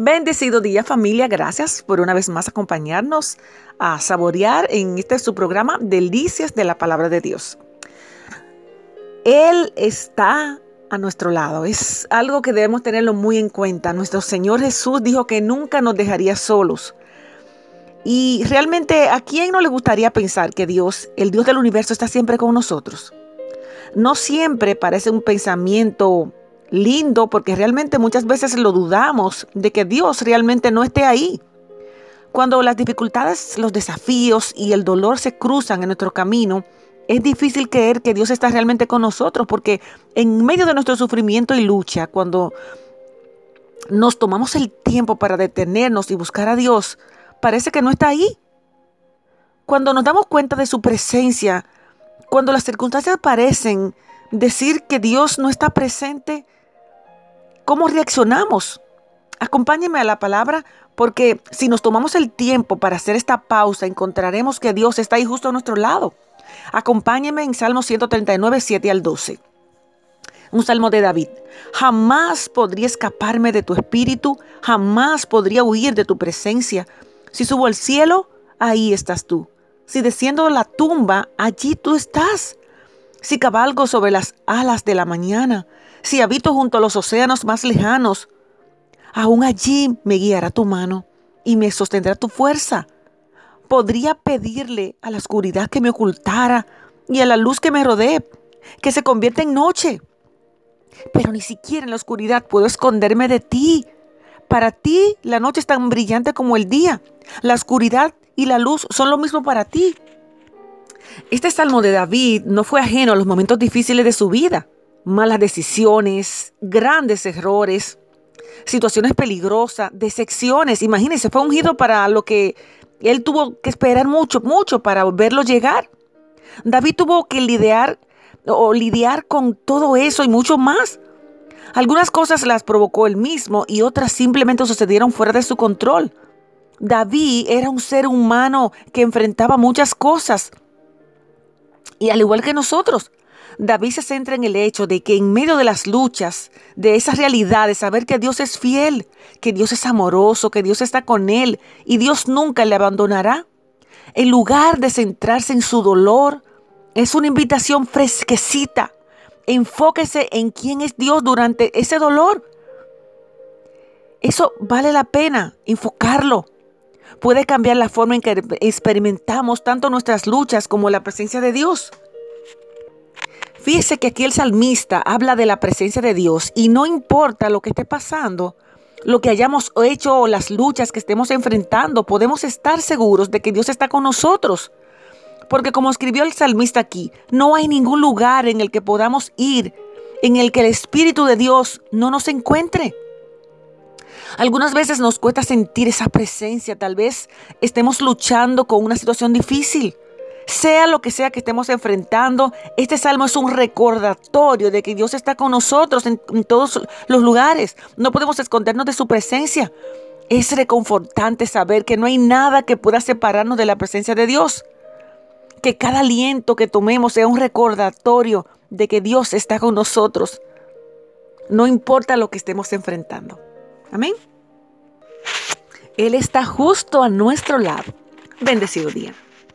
Bendecido día familia, gracias por una vez más acompañarnos a saborear en este su programa Delicias de la Palabra de Dios. Él está a nuestro lado, es algo que debemos tenerlo muy en cuenta. Nuestro Señor Jesús dijo que nunca nos dejaría solos. Y realmente, ¿a quién no le gustaría pensar que Dios, el Dios del universo, está siempre con nosotros? No siempre parece un pensamiento lindo porque realmente muchas veces lo dudamos de que Dios realmente no esté ahí. Cuando las dificultades, los desafíos y el dolor se cruzan en nuestro camino, es difícil creer que Dios está realmente con nosotros porque en medio de nuestro sufrimiento y lucha, cuando nos tomamos el tiempo para detenernos y buscar a Dios, parece que no está ahí. Cuando nos damos cuenta de su presencia, cuando las circunstancias parecen decir que Dios no está presente, ¿Cómo reaccionamos? Acompáñeme a la palabra porque si nos tomamos el tiempo para hacer esta pausa, encontraremos que Dios está ahí justo a nuestro lado. Acompáñeme en Salmo 139, 7 al 12. Un salmo de David. Jamás podría escaparme de tu espíritu, jamás podría huir de tu presencia. Si subo al cielo, ahí estás tú. Si desciendo a la tumba, allí tú estás. Si cabalgo sobre las alas de la mañana, si habito junto a los océanos más lejanos, aún allí me guiará tu mano y me sostendrá tu fuerza. Podría pedirle a la oscuridad que me ocultara y a la luz que me rodee, que se convierta en noche. Pero ni siquiera en la oscuridad puedo esconderme de ti. Para ti la noche es tan brillante como el día. La oscuridad y la luz son lo mismo para ti. Este salmo de David no fue ajeno a los momentos difíciles de su vida malas decisiones, grandes errores, situaciones peligrosas, decepciones. Imagínense, fue ungido para lo que él tuvo que esperar mucho, mucho para verlo llegar. David tuvo que lidiar o lidiar con todo eso y mucho más. Algunas cosas las provocó él mismo y otras simplemente sucedieron fuera de su control. David era un ser humano que enfrentaba muchas cosas. Y al igual que nosotros, David se centra en el hecho de que en medio de las luchas, de esas realidades, saber que Dios es fiel, que Dios es amoroso, que Dios está con él y Dios nunca le abandonará. En lugar de centrarse en su dolor, es una invitación fresquecita. Enfóquese en quién es Dios durante ese dolor. Eso vale la pena enfocarlo. Puede cambiar la forma en que experimentamos tanto nuestras luchas como la presencia de Dios. Fíjese que aquí el salmista habla de la presencia de Dios y no importa lo que esté pasando, lo que hayamos hecho o las luchas que estemos enfrentando, podemos estar seguros de que Dios está con nosotros. Porque como escribió el salmista aquí, no hay ningún lugar en el que podamos ir en el que el Espíritu de Dios no nos encuentre. Algunas veces nos cuesta sentir esa presencia, tal vez estemos luchando con una situación difícil sea lo que sea que estemos enfrentando, este salmo es un recordatorio de que Dios está con nosotros en, todos los lugares. No podemos escondernos de su presencia. Es reconfortante saber que no hay nada que pueda separarnos de la presencia de Dios. Que cada aliento que tomemos sea un recordatorio de que Dios está con nosotros. No importa lo que estemos enfrentando. Amén. Él está justo a nuestro lado. Bendecido día.